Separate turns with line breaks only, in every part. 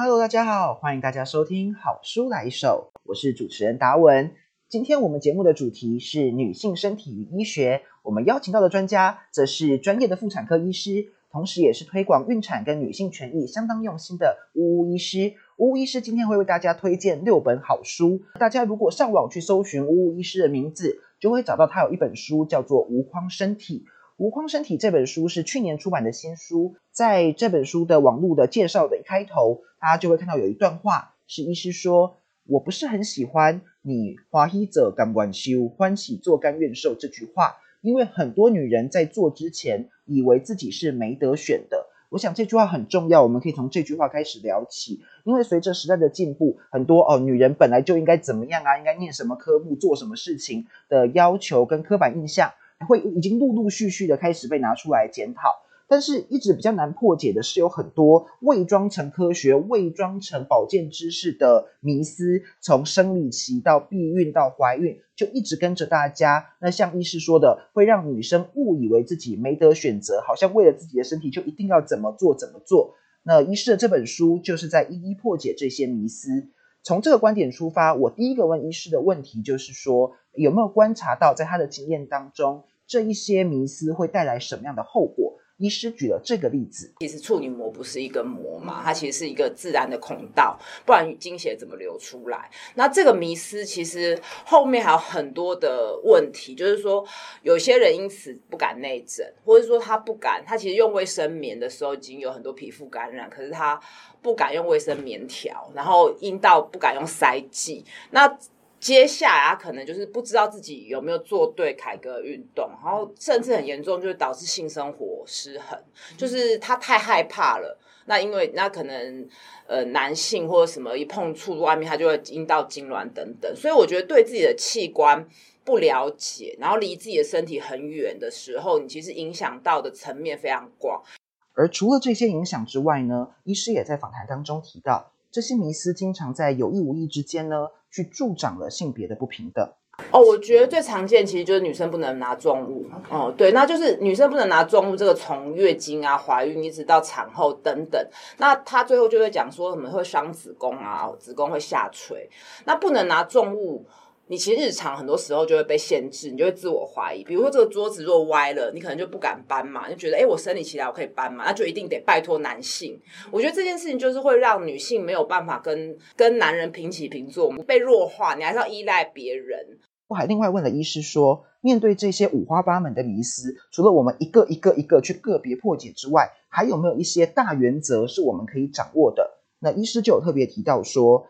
Hello，大家好，欢迎大家收听好书来一首，我是主持人达文。今天我们节目的主题是女性身体与医学，我们邀请到的专家则是专业的妇产科医师，同时也是推广孕产跟女性权益相当用心的呜呜医师。呜呜医师今天会为大家推荐六本好书，大家如果上网去搜寻呜呜医师的名字，就会找到他有一本书叫做《无框身体》。《无框身体》这本书是去年出版的新书，在这本书的网络的介绍的一开头，大家就会看到有一段话，是医师说：“我不是很喜欢你华裔者甘愿修欢喜做甘愿受这句话，因为很多女人在做之前，以为自己是没得选的。我想这句话很重要，我们可以从这句话开始聊起，因为随着时代的进步，很多哦，女人本来就应该怎么样啊，应该念什么科目，做什么事情的要求跟刻板印象。”会已经陆陆续续的开始被拿出来检讨，但是一直比较难破解的是，有很多伪装成科学、伪装成保健知识的迷思，从生理期到避孕到怀孕，就一直跟着大家。那像医师说的，会让女生误以为自己没得选择，好像为了自己的身体就一定要怎么做怎么做。那医师的这本书就是在一一破解这些迷思。从这个观点出发，我第一个问医师的问题就是说，有没有观察到在他的经验当中，这一些迷思会带来什么样的后果？医师举了这个例子，
其实处女膜不是一个膜嘛，它其实是一个自然的孔道，不然经血怎么流出来？那这个迷思其实后面还有很多的问题，就是说有些人因此不敢内诊，或者说他不敢，他其实用卫生棉的时候已经有很多皮肤感染，可是他不敢用卫生棉条，然后阴道不敢用塞剂，那。接下来他可能就是不知道自己有没有做对凯格运动，然后甚至很严重，就是导致性生活失衡，就是他太害怕了。那因为那可能呃男性或者什么一碰触外面，他就会阴道痉挛等等。所以我觉得对自己的器官不了解，然后离自己的身体很远的时候，你其实影响到的层面非常广。
而除了这些影响之外呢，医师也在访谈当中提到。这些迷思经常在有意无意之间呢，去助长了性别的不平等。
哦，我觉得最常见其实就是女生不能拿重物。哦，对，那就是女生不能拿重物，这个从月经啊、怀孕一直到产后等等，那她最后就会讲说什么会伤子宫啊，子宫会下垂。那不能拿重物。你其实日常很多时候就会被限制，你就会自我怀疑。比如说这个桌子若歪了，你可能就不敢搬嘛，就觉得哎，我生理期来我可以搬嘛，那就一定得拜托男性。我觉得这件事情就是会让女性没有办法跟跟男人平起平坐，被弱化，你还是要依赖别人。
我还另外问了医师说，面对这些五花八门的迷思，除了我们一个一个一个去个别破解之外，还有没有一些大原则是我们可以掌握的？那医师就有特别提到说。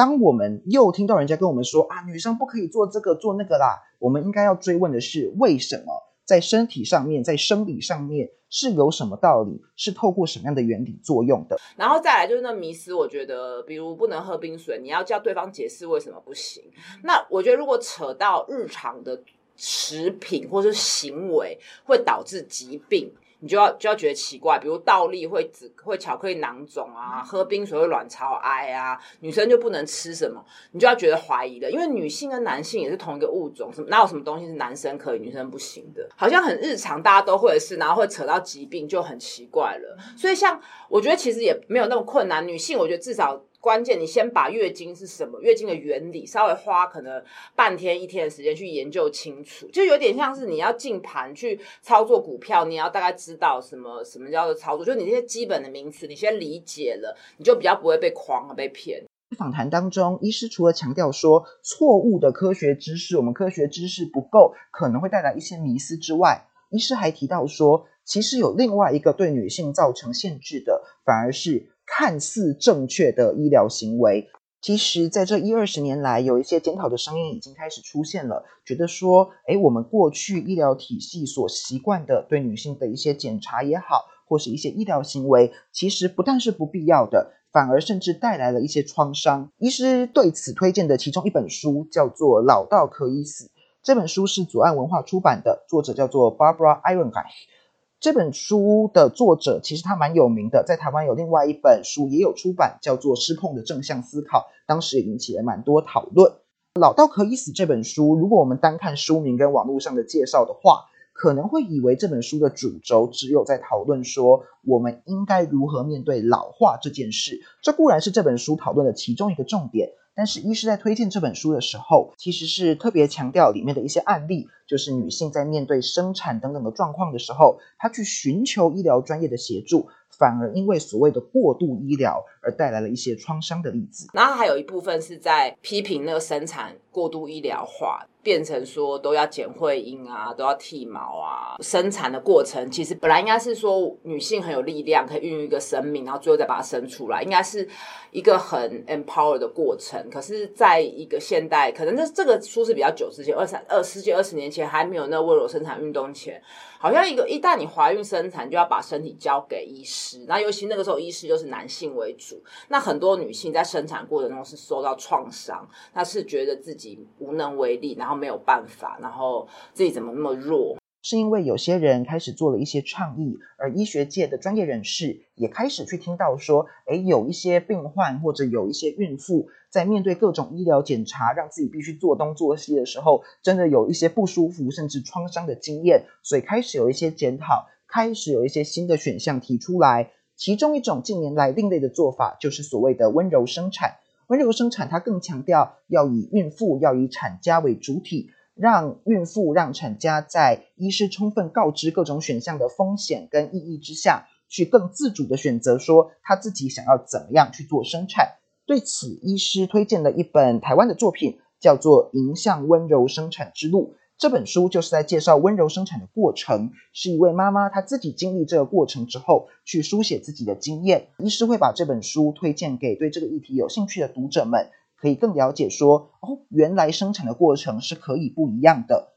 当我们又听到人家跟我们说啊，女生不可以做这个做那个啦，我们应该要追问的是，为什么在身体上面，在生理上面是有什么道理，是透过什么样的原理作用的？
然后再来就是那迷思，我觉得，比如不能喝冰水，你要叫对方解释为什么不行。那我觉得，如果扯到日常的食品或者是行为，会导致疾病。你就要就要觉得奇怪，比如倒立会子会巧克力囊肿啊，喝冰水会卵巢癌啊，女生就不能吃什么，你就要觉得怀疑了，因为女性跟男性也是同一个物种，什么哪有什么东西是男生可以，女生不行的？好像很日常，大家都会的事，然后会扯到疾病，就很奇怪了。所以像我觉得其实也没有那么困难，女性我觉得至少。关键，你先把月经是什么，月经的原理，稍微花可能半天一天的时间去研究清楚，就有点像是你要进盘去操作股票，你要大概知道什么什么叫做操作，就你这些基本的名词，你先理解了，你就比较不会被诓和被骗。
访谈当中，医师除了强调说错误的科学知识，我们科学知识不够，可能会带来一些迷思之外，医师还提到说，其实有另外一个对女性造成限制的，反而是。看似正确的医疗行为，其实在这一二十年来，有一些检讨的声音已经开始出现了，觉得说，哎，我们过去医疗体系所习惯的对女性的一些检查也好，或是一些医疗行为，其实不但是不必要的，反而甚至带来了一些创伤。医师对此推荐的其中一本书叫做《老道可以死》，这本书是左岸文化出版的，作者叫做 Barbara Ironreich。这本书的作者其实他蛮有名的，在台湾有另外一本书也有出版，叫做《失控的正向思考》，当时也引起了蛮多讨论。老道可以死这本书，如果我们单看书名跟网络上的介绍的话，可能会以为这本书的主轴只有在讨论说我们应该如何面对老化这件事，这固然是这本书讨论的其中一个重点。但是，医师在推荐这本书的时候，其实是特别强调里面的一些案例，就是女性在面对生产等等的状况的时候，她去寻求医疗专业的协助，反而因为所谓的过度医疗而带来了一些创伤的例子。
然后还有一部分是在批评那个生产过度医疗化。变成说都要剪会阴啊，都要剃毛啊，生产的过程其实本来应该是说女性很有力量，可以孕育一个生命，然后最后再把它生出来，应该是一个很 empower 的过程。可是，在一个现代，可能这这个书是比较久之前，二三二十几二十年前还没有那温柔生产运动前。好像一个一旦你怀孕生产，就要把身体交给医师，那尤其那个时候医师就是男性为主，那很多女性在生产过程中是受到创伤，她是觉得自己无能为力，然后没有办法，然后自己怎么那么弱。
是因为有些人开始做了一些倡议，而医学界的专业人士也开始去听到说，哎，有一些病患或者有一些孕妇在面对各种医疗检查，让自己必须做东做西的时候，真的有一些不舒服甚至创伤的经验，所以开始有一些检讨，开始有一些新的选项提出来。其中一种近年来另类的做法，就是所谓的温柔生产。温柔生产它更强调要以孕妇要以产家为主体。让孕妇、让产家在医师充分告知各种选项的风险跟意义之下，去更自主的选择说他自己想要怎么样去做生产。对此，医师推荐了一本台湾的作品，叫做《迎向温柔生产之路》。这本书就是在介绍温柔生产的过程，是一位妈妈她自己经历这个过程之后，去书写自己的经验。医师会把这本书推荐给对这个议题有兴趣的读者们。可以更了解说哦，原来生产的过程是可以不一样的。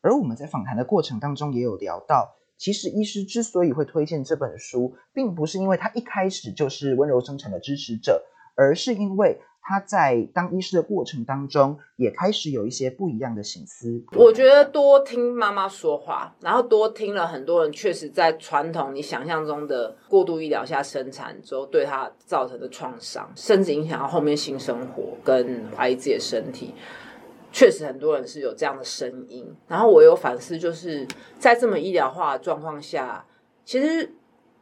而我们在访谈的过程当中也有聊到，其实医师之所以会推荐这本书，并不是因为他一开始就是温柔生产的支持者，而是因为他在当医师的过程当中，也开始有一些不一样的心思。
我觉得多听妈妈说话，然后多听了很多人确实在传统你想象中的过度医疗下生产之后，对他造成的创伤，甚至影响到后面性生活跟怀疑自己的身体。确实很多人是有这样的声音。然后我有反思，就是在这么医疗化的状况下，其实。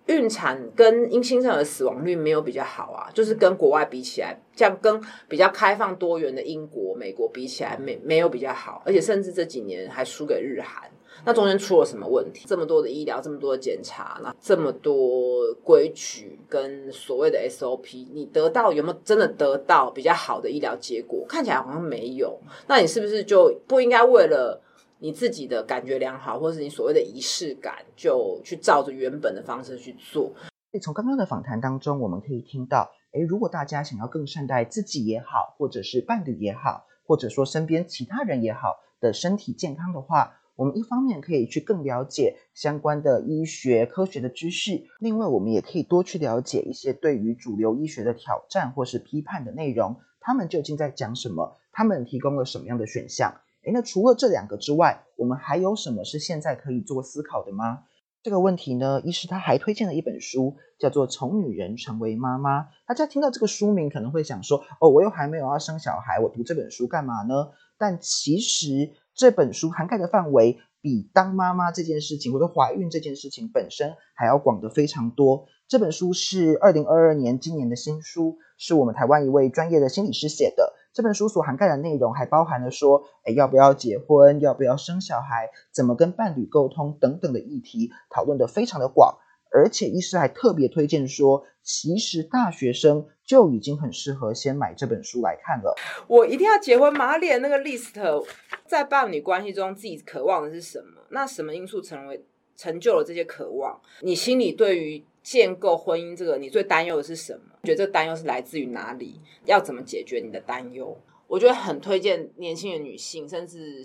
孕产跟因新生儿死亡率没有比较好啊，就是跟国外比起来，像跟比较开放多元的英国、美国比起来，没没有比较好，而且甚至这几年还输给日韩。那中间出了什么问题？这么多的医疗，这么多的检查，那这么多规矩跟所谓的 SOP，你得到有没有真的得到比较好的医疗结果？看起来好像没有。那你是不是就不应该为了？你自己的感觉良好，或是你所谓的仪式感，就去照着原本的方式去做。
从刚刚的访谈当中，我们可以听到，诶，如果大家想要更善待自己也好，或者是伴侣也好，或者说身边其他人也好的身体健康的话，我们一方面可以去更了解相关的医学科学的知识，另外我们也可以多去了解一些对于主流医学的挑战或是批判的内容，他们究竟在讲什么？他们提供了什么样的选项？诶，那除了这两个之外，我们还有什么是现在可以做思考的吗？这个问题呢，一是他还推荐了一本书，叫做《从女人成为妈妈》。大家听到这个书名可能会想说，哦，我又还没有要生小孩，我读这本书干嘛呢？但其实这本书涵盖的范围比当妈妈这件事情或者怀孕这件事情本身还要广得非常多。这本书是二零二二年今年的新书，是我们台湾一位专业的心理师写的。这本书所涵盖的内容还包含了说，哎，要不要结婚，要不要生小孩，怎么跟伴侣沟通等等的议题，讨论的非常的广。而且医师还特别推荐说，其实大学生就已经很适合先买这本书来看了。
我一定要结婚吗？列那个 list，在伴侣关系中，自己渴望的是什么？那什么因素成为成就了这些渴望？你心里对于？建构婚姻这个，你最担忧的是什么？觉得这担忧是来自于哪里？要怎么解决你的担忧？我觉得很推荐年轻的女性，甚至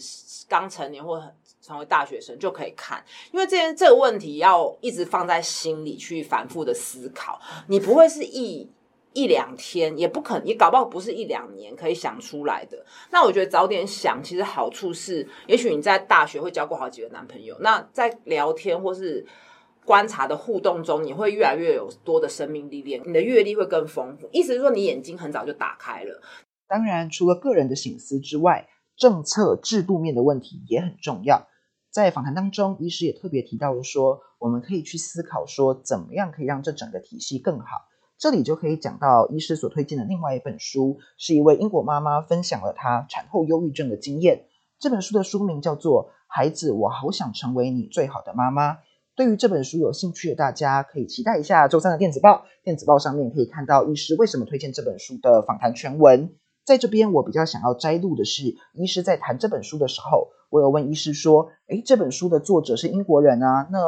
刚成年或很成为大学生就可以看，因为这件这个问题要一直放在心里去反复的思考。你不会是一一两天，也不可能，也搞不好不是一两年可以想出来的。那我觉得早点想，其实好处是，也许你在大学会交过好几个男朋友，那在聊天或是。观察的互动中，你会越来越有多的生命历练，你的阅历会更丰富。意思是说，你眼睛很早就打开了。
当然，除了个人的醒思之外，政策制度面的问题也很重要。在访谈当中，医师也特别提到说，我们可以去思考说，怎么样可以让这整个体系更好。这里就可以讲到医师所推荐的另外一本书，是一位英国妈妈分享了她产后忧郁症的经验。这本书的书名叫做《孩子，我好想成为你最好的妈妈》。对于这本书有兴趣的大家，可以期待一下周三的电子报。电子报上面可以看到医师为什么推荐这本书的访谈全文。在这边，我比较想要摘录的是，医师在谈这本书的时候，我有问医师说：“诶，这本书的作者是英国人啊，那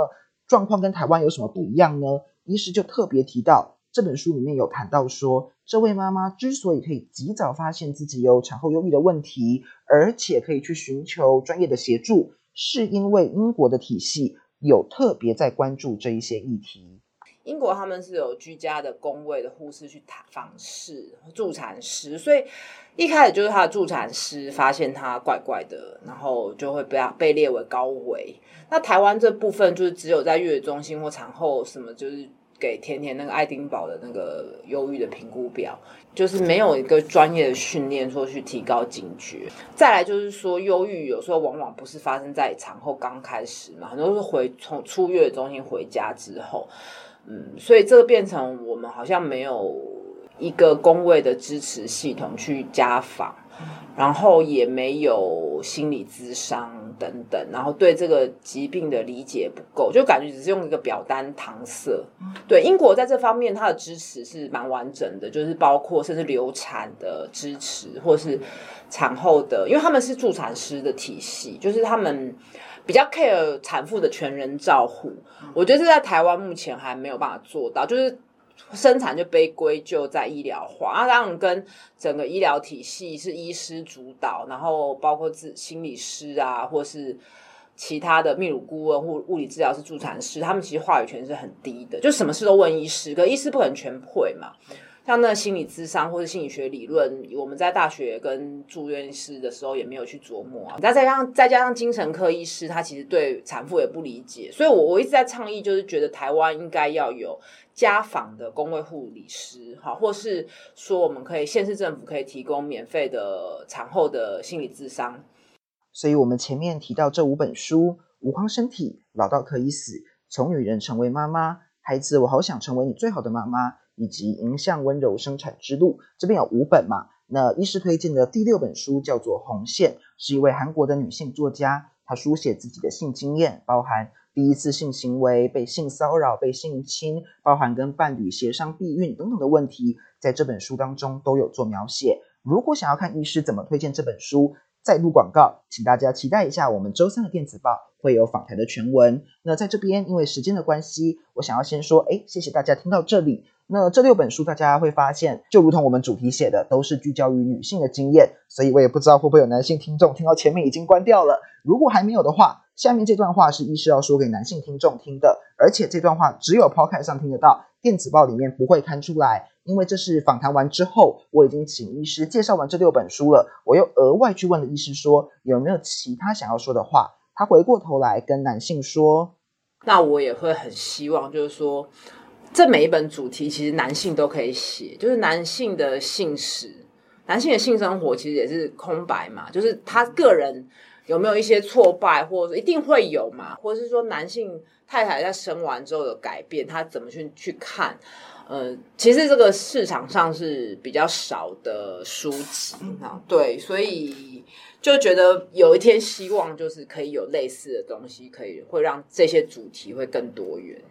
状况跟台湾有什么不一样呢？”医师就特别提到，这本书里面有谈到说，这位妈妈之所以可以及早发现自己有产后忧郁的问题，而且可以去寻求专业的协助，是因为英国的体系。有特别在关注这一些议题。
英国他们是有居家的工位的护士去访视助产师，所以一开始就是他的助产师发现他怪怪的，然后就会被被列为高危。那台湾这部分就是只有在月中心或产后什么就是。给甜甜那个爱丁堡的那个忧郁的评估表，就是没有一个专业的训练说去提高警觉。再来就是说，忧郁有时候往往不是发生在产后刚开始嘛，很多是回从出月中心回家之后，嗯，所以这个变成我们好像没有一个工位的支持系统去家访。然后也没有心理咨商等等，然后对这个疾病的理解不够，就感觉只是用一个表单搪塞。对英国在这方面，它的支持是蛮完整的，就是包括甚至流产的支持，或是产后的，因为他们是助产师的体系，就是他们比较 care 产妇的全人照护。我觉得这在台湾目前还没有办法做到，就是。生产就被归咎在医疗化，啊，当然跟整个医疗体系是医师主导，然后包括自心理师啊，或是其他的泌乳顾问或物理治疗师、助产师，他们其实话语权是很低的，就什么事都问医师，可医师不可能全会嘛。像那心理智商或者心理学理论，我们在大学跟住院师的时候也没有去琢磨啊。再加上再加上精神科医师，他其实对产妇也不理解，所以我我一直在倡议，就是觉得台湾应该要有家访的公卫护理师，好，或是说我们可以县市政府可以提供免费的产后的心理智商。
所以我们前面提到这五本书，《无框身体》，老到可以死，从女人成为妈妈，孩子，我好想成为你最好的妈妈。以及迎向温柔生产之路，这边有五本嘛？那医师推荐的第六本书叫做《红线》，是一位韩国的女性作家，她书写自己的性经验，包含第一次性行为、被性骚扰、被性侵，包含跟伴侣协商避孕等等的问题，在这本书当中都有做描写。如果想要看医师怎么推荐这本书，再录广告，请大家期待一下我们周三的电子报会有访谈的全文。那在这边因为时间的关系，我想要先说，哎，谢谢大家听到这里。那这六本书，大家会发现，就如同我们主题写的，都是聚焦于女性的经验，所以我也不知道会不会有男性听众听到前面已经关掉了。如果还没有的话，下面这段话是医师要说给男性听众听的，而且这段话只有 Podcast 上听得到，电子报里面不会刊出来，因为这是访谈完之后，我已经请医师介绍完这六本书了，我又额外去问了医师说有没有其他想要说的话，他回过头来跟男性说，
那我也会很希望，就是说。这每一本主题其实男性都可以写，就是男性的性史、男性的性生活其实也是空白嘛，就是他个人有没有一些挫败，或者一定会有嘛，或者是说男性太太在生完之后的改变，他怎么去去看？呃，其实这个市场上是比较少的书籍啊，对，所以就觉得有一天希望就是可以有类似的东西，可以会让这些主题会更多元。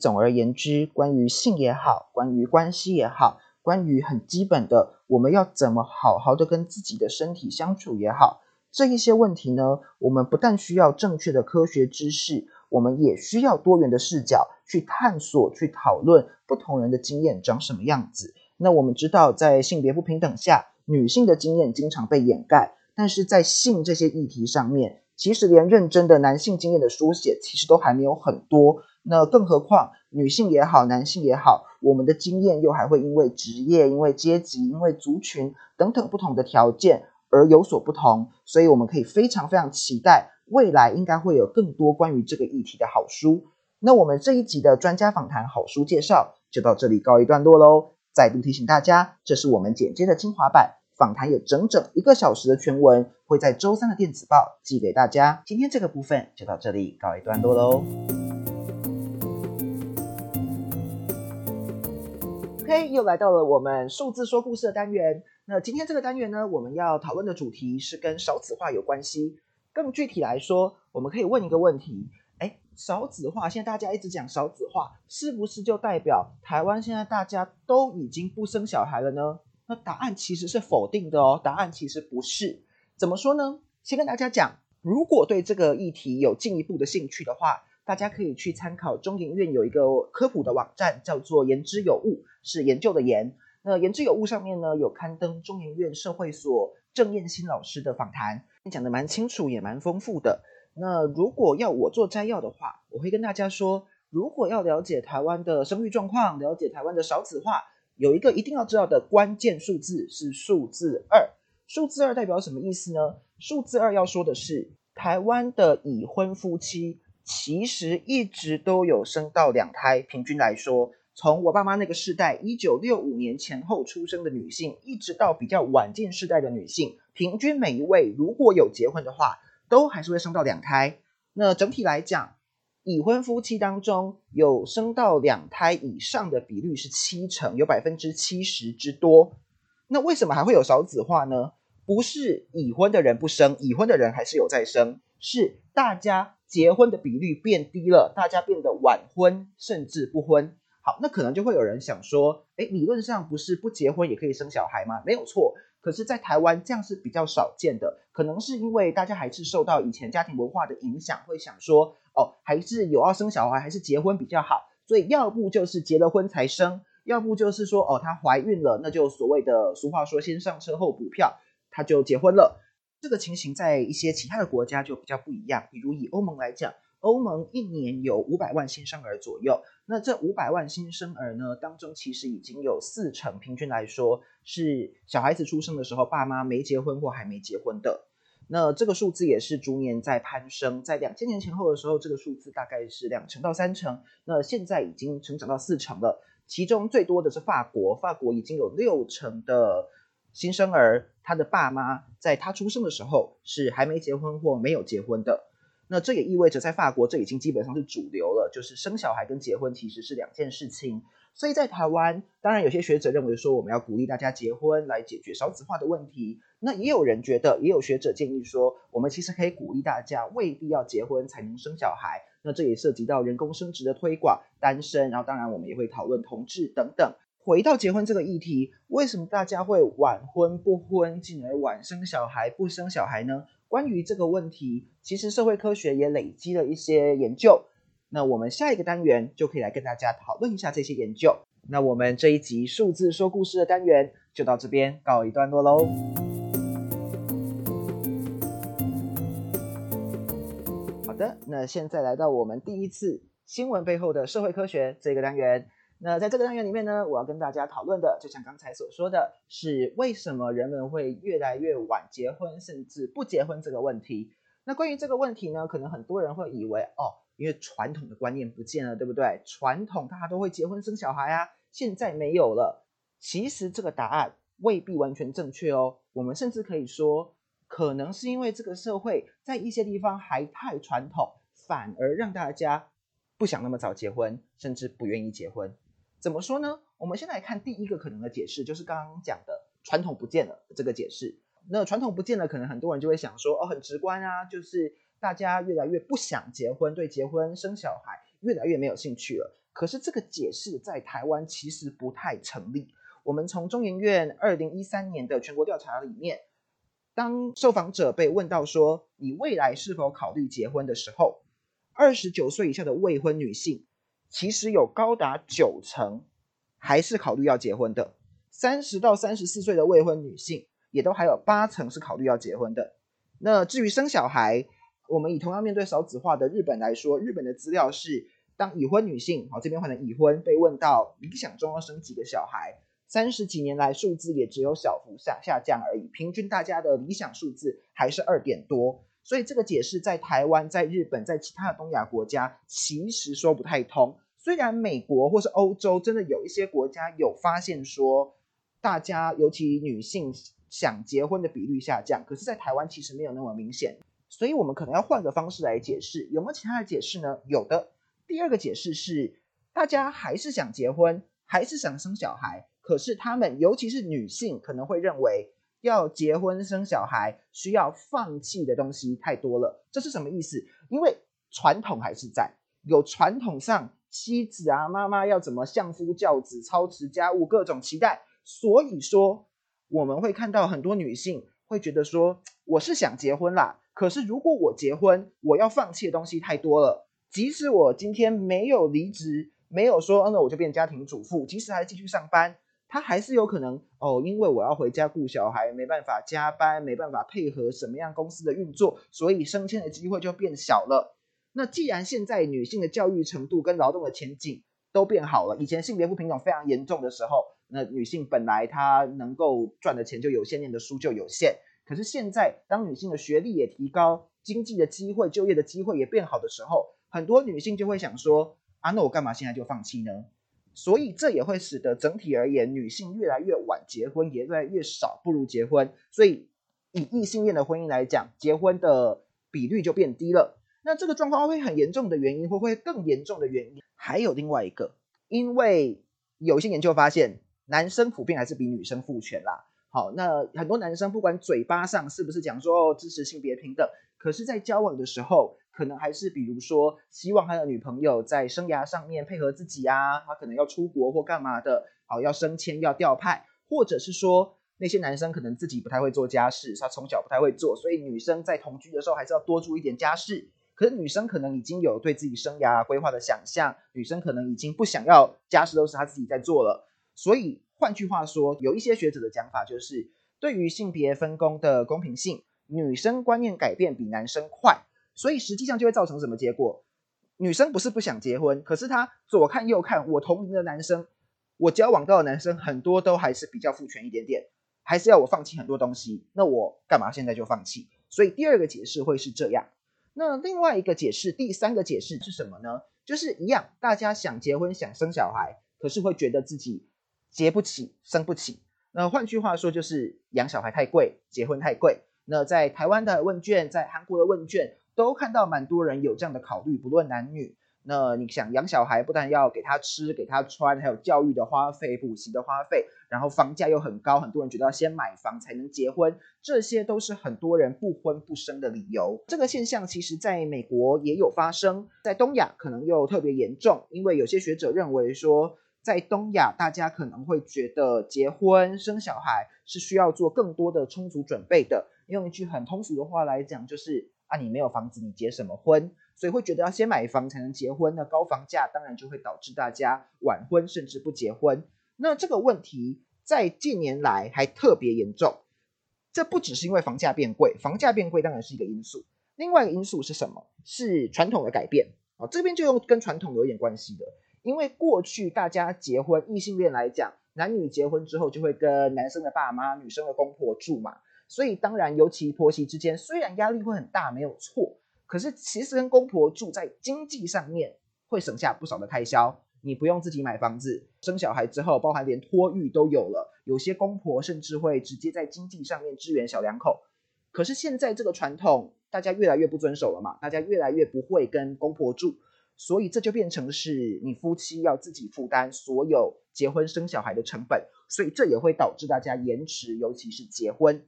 总而言之，关于性也好，关于关系也好，关于很基本的我们要怎么好好的跟自己的身体相处也好，这一些问题呢，我们不但需要正确的科学知识，我们也需要多元的视角去探索、去讨论不同人的经验长什么样子。那我们知道，在性别不平等下，女性的经验经常被掩盖，但是在性这些议题上面，其实连认真的男性经验的书写，其实都还没有很多。那更何况女性也好，男性也好，我们的经验又还会因为职业、因为阶级、因为族群等等不同的条件而有所不同，所以我们可以非常非常期待未来应该会有更多关于这个议题的好书。那我们这一集的专家访谈好书介绍就到这里告一段落喽。再度提醒大家，这是我们简介的精华版。访谈有整整一个小时的全文，会在周三的电子报寄给大家。今天这个部分就到这里告一段落喽。OK，又来到了我们数字说故事的单元。那今天这个单元呢，我们要讨论的主题是跟少子化有关系。更具体来说，我们可以问一个问题。哎，少子化，现在大家一直讲少子化，是不是就代表台湾现在大家都已经不生小孩了呢？那答案其实是否定的哦，答案其实不是。怎么说呢？先跟大家讲，如果对这个议题有进一步的兴趣的话，大家可以去参考中研院有一个科普的网站，叫做“言之有物”，是研究的研。那“言之有物”上面呢，有刊登中研院社会所郑燕新老师的访谈，讲的蛮清楚，也蛮丰富的。那如果要我做摘要的话，我会跟大家说，如果要了解台湾的生育状况，了解台湾的少子化，有一个一定要知道的关键数字是数字二。数字二代表什么意思呢？数字二要说的是，台湾的已婚夫妻其实一直都有生到两胎。平均来说，从我爸妈那个世代，一九六五年前后出生的女性，一直到比较晚近世代的女性，平均每一位如果有结婚的话。都还是会生到两胎。那整体来讲，已婚夫妻当中有生到两胎以上的比率是七成，有百分之七十之多。那为什么还会有少子化呢？不是已婚的人不生，已婚的人还是有在生，是大家结婚的比率变低了，大家变得晚婚甚至不婚。那可能就会有人想说，哎，理论上不是不结婚也可以生小孩吗？没有错。可是，在台湾这样是比较少见的，可能是因为大家还是受到以前家庭文化的影响，会想说，哦，还是有要生小孩，还是结婚比较好。所以，要不就是结了婚才生，要不就是说，哦，她怀孕了，那就所谓的俗话说，先上车后补票，她就结婚了。这个情形在一些其他的国家就比较不一样，比如以欧盟来讲。欧盟一年有五百万新生儿左右，那这五百万新生儿呢当中，其实已经有四成，平均来说是小孩子出生的时候爸妈没结婚或还没结婚的。那这个数字也是逐年在攀升，在两千年前后的时候，这个数字大概是两成到三成，那现在已经成长到四成了。其中最多的是法国，法国已经有六成的新生儿，他的爸妈在他出生的时候是还没结婚或没有结婚的。那这也意味着，在法国，这已经基本上是主流了，就是生小孩跟结婚其实是两件事情。所以在台湾，当然有些学者认为说，我们要鼓励大家结婚来解决少子化的问题。那也有人觉得，也有学者建议说，我们其实可以鼓励大家未必要结婚才能生小孩。那这也涉及到人工生殖的推广、单身，然后当然我们也会讨论同志等等。回到结婚这个议题，为什么大家会晚婚不婚，进而晚生小孩不生小孩呢？关于这个问题，其实社会科学也累积了一些研究。那我们下一个单元就可以来跟大家讨论一下这些研究。那我们这一集数字说故事的单元就到这边告一段落喽。好的，那现在来到我们第一次新闻背后的社会科学这个单元。那在这个单元里面呢，我要跟大家讨论的，就像刚才所说的，是为什么人们会越来越晚结婚，甚至不结婚这个问题。那关于这个问题呢，可能很多人会以为，哦，因为传统的观念不见了，对不对？传统大家都会结婚生小孩啊，现在没有了。其实这个答案未必完全正确哦。我们甚至可以说，可能是因为这个社会在一些地方还太传统，反而让大家不想那么早结婚，甚至不愿意结婚。怎么说呢？我们先来看第一个可能的解释，就是刚刚讲的传统不见了这个解释。那传统不见了，可能很多人就会想说，哦，很直观啊，就是大家越来越不想结婚，对结婚生小孩越来越没有兴趣了。可是这个解释在台湾其实不太成立。我们从中研院二零一三年的全国调查里面，当受访者被问到说你未来是否考虑结婚的时候，二十九岁以下的未婚女性。其实有高达九成还是考虑要结婚的，三十到三十四岁的未婚女性也都还有八成是考虑要结婚的。那至于生小孩，我们以同样面对少子化的日本来说，日本的资料是，当已婚女性，好这边换成已婚，被问到理想中要生几个小孩，三十几年来数字也只有小幅下下降而已，平均大家的理想数字还是二点多。所以这个解释在台湾、在日本、在其他的东亚国家其实说不太通。虽然美国或是欧洲真的有一些国家有发现说，大家尤其女性想结婚的比率下降，可是，在台湾其实没有那么明显，所以我们可能要换个方式来解释。有没有其他的解释呢？有的。第二个解释是，大家还是想结婚，还是想生小孩，可是他们，尤其是女性，可能会认为要结婚生小孩需要放弃的东西太多了。这是什么意思？因为传统还是在，有传统上妻子啊、妈妈要怎么相夫教子、操持家务各种期待，所以说。我们会看到很多女性会觉得说，我是想结婚啦，可是如果我结婚，我要放弃的东西太多了。即使我今天没有离职，没有说，嗯，那我就变家庭主妇，即使还继续上班，她还是有可能哦，因为我要回家顾小孩，没办法加班，没办法配合什么样公司的运作，所以升迁的机会就变小了。那既然现在女性的教育程度跟劳动的前景都变好了，以前性别不平等非常严重的时候。那女性本来她能够赚的钱就有限，念的书就有限。可是现在，当女性的学历也提高，经济的机会、就业的机会也变好的时候，很多女性就会想说：啊，那我干嘛现在就放弃呢？所以这也会使得整体而言，女性越来越晚结婚，也越来越少步入结婚。所以以异性恋的婚姻来讲，结婚的比率就变低了。那这个状况会很严重的原因，会不会更严重的原因？还有另外一个，因为有些研究发现。男生普遍还是比女生父权啦。好，那很多男生不管嘴巴上是不是讲说支持性别平等，可是，在交往的时候，可能还是比如说希望他的女朋友在生涯上面配合自己啊，他可能要出国或干嘛的，好，要升迁要调派，或者是说那些男生可能自己不太会做家事，他从小不太会做，所以女生在同居的时候还是要多注一点家事。可是女生可能已经有对自己生涯规划的想象，女生可能已经不想要家事都是她自己在做了。所以，换句话说，有一些学者的讲法就是，对于性别分工的公平性，女生观念改变比男生快，所以实际上就会造成什么结果？女生不是不想结婚，可是她左看右看，我同龄的男生，我交往到的男生很多都还是比较父权一点点，还是要我放弃很多东西，那我干嘛现在就放弃？所以第二个解释会是这样。那另外一个解释，第三个解释是什么呢？就是一样，大家想结婚想生小孩，可是会觉得自己。结不起，生不起。那换句话说，就是养小孩太贵，结婚太贵。那在台湾的问卷，在韩国的问卷，都看到蛮多人有这样的考虑，不论男女。那你想养小孩，不但要给他吃、给他穿，还有教育的花费、补习的花费，然后房价又很高，很多人觉得要先买房才能结婚，这些都是很多人不婚不生的理由。这个现象其实在美国也有发生，在东亚可能又特别严重，因为有些学者认为说。在东亚，大家可能会觉得结婚生小孩是需要做更多的充足准备的。用一句很通俗的话来讲，就是啊，你没有房子，你结什么婚？所以会觉得要先买房才能结婚。那高房价当然就会导致大家晚婚甚至不结婚。那这个问题在近年来还特别严重。这不只是因为房价变贵，房价变贵当然是一个因素。另外一个因素是什么？是传统的改变。哦，这边就用跟传统有一点关系的。因为过去大家结婚，异性恋来讲，男女结婚之后就会跟男生的爸妈、女生的公婆住嘛，所以当然，尤其婆媳之间，虽然压力会很大，没有错，可是其实跟公婆住在经济上面会省下不少的开销。你不用自己买房子，生小孩之后，包含连托育都有了，有些公婆甚至会直接在经济上面支援小两口。可是现在这个传统，大家越来越不遵守了嘛，大家越来越不会跟公婆住。所以这就变成是你夫妻要自己负担所有结婚生小孩的成本，所以这也会导致大家延迟，尤其是结婚。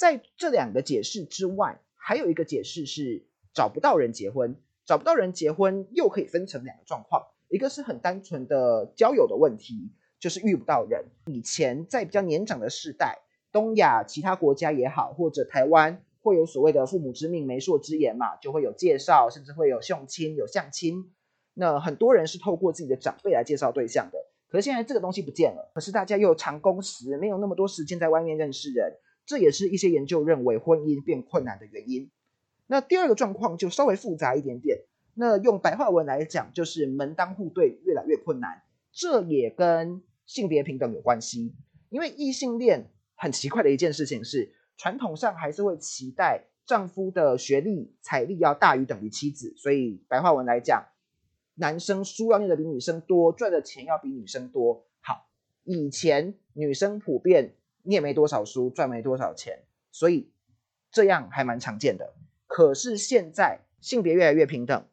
在这两个解释之外，还有一个解释是找不到人结婚。找不到人结婚又可以分成两个状况，一个是很单纯的交友的问题，就是遇不到人。以前在比较年长的世代，东亚其他国家也好，或者台湾。会有所谓的父母之命、媒妁之言嘛，就会有介绍，甚至会有相亲、有相亲。那很多人是透过自己的长辈来介绍对象的。可是现在这个东西不见了，可是大家又长工时，没有那么多时间在外面认识人，这也是一些研究认为婚姻变困难的原因。那第二个状况就稍微复杂一点点。那用白话文来讲，就是门当户对越来越困难。这也跟性别平等有关系，因为异性恋很奇怪的一件事情是。传统上还是会期待丈夫的学历、财力要大于等于妻子，所以白话文来讲，男生书要念的比女生多，赚的钱要比女生多。好，以前女生普遍念没多少书，赚没多少钱，所以这样还蛮常见的。可是现在性别越来越平等，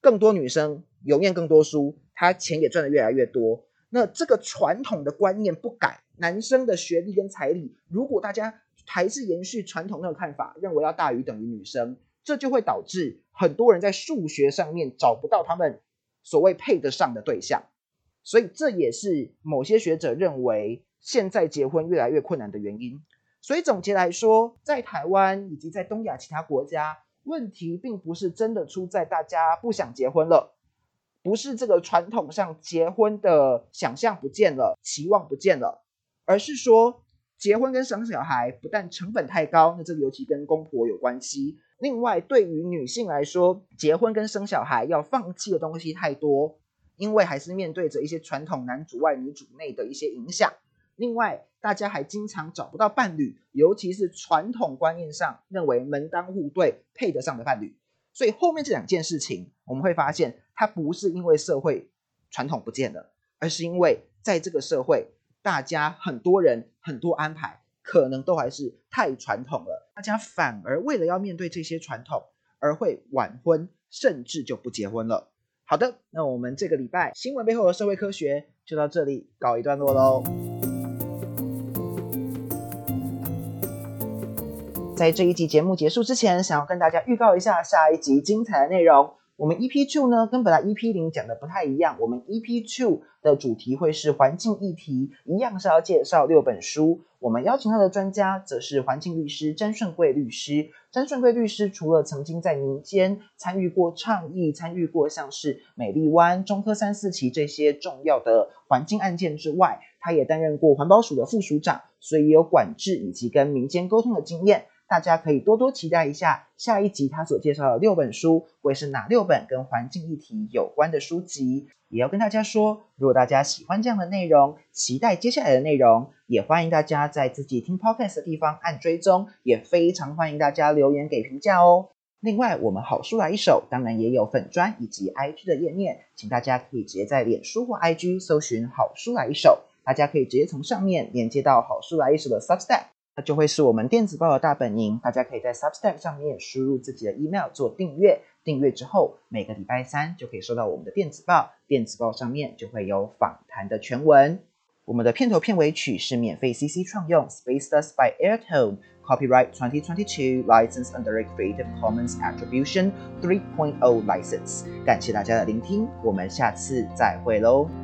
更多女生有念更多书，她钱也赚的越来越多。那这个传统的观念不改，男生的学历跟财力，如果大家还是延续传统那个看法，认为要大于等于女生，这就会导致很多人在数学上面找不到他们所谓配得上的对象。所以这也是某些学者认为现在结婚越来越困难的原因。所以总结来说，在台湾以及在东亚其他国家，问题并不是真的出在大家不想结婚了。不是这个传统上结婚的想象不见了，期望不见了，而是说结婚跟生小孩不但成本太高，那这个尤其跟公婆有关系。另外，对于女性来说，结婚跟生小孩要放弃的东西太多，因为还是面对着一些传统男主外女主内的一些影响。另外，大家还经常找不到伴侣，尤其是传统观念上认为门当户对配得上的伴侣。所以后面这两件事情，我们会发现，它不是因为社会传统不见了，而是因为在这个社会，大家很多人很多安排，可能都还是太传统了。大家反而为了要面对这些传统，而会晚婚，甚至就不结婚了。好的，那我们这个礼拜新闻背后的社会科学就到这里告一段落喽。在这一集节目结束之前，想要跟大家预告一下下一集精彩的内容。我们 EP Two 呢，跟本来 EP 零讲的不太一样。我们 EP Two 的主题会是环境议题，一样是要介绍六本书。我们邀请到的专家则是环境律师詹顺贵律师。詹顺贵律师除了曾经在民间参与过倡议，参与过像是美丽湾、中科三四期这些重要的环境案件之外，他也担任过环保署的副署长，所以有管制以及跟民间沟通的经验。大家可以多多期待一下下一集他所介绍的六本书会是哪六本跟环境议题有关的书籍。也要跟大家说，如果大家喜欢这样的内容，期待接下来的内容，也欢迎大家在自己听 podcast 的地方按追踪，也非常欢迎大家留言给评价哦。另外，我们好书来一首，当然也有粉砖以及 IG 的页面，请大家可以直接在脸书或 IG 搜寻好书来一首，大家可以直接从上面连接到好书来一首的 Substack。那就会是我们电子报的大本营，大家可以在 Substack 上面输入自己的 email 做订阅，订阅之后每个礼拜三就可以收到我们的电子报，电子报上面就会有访谈的全文。我们的片头片尾曲是免费 CC 创用，Space Dust by Airtone，Copyright 2022 License under a Creative Commons Attribution 3.0 License。感谢大家的聆听，我们下次再会喽。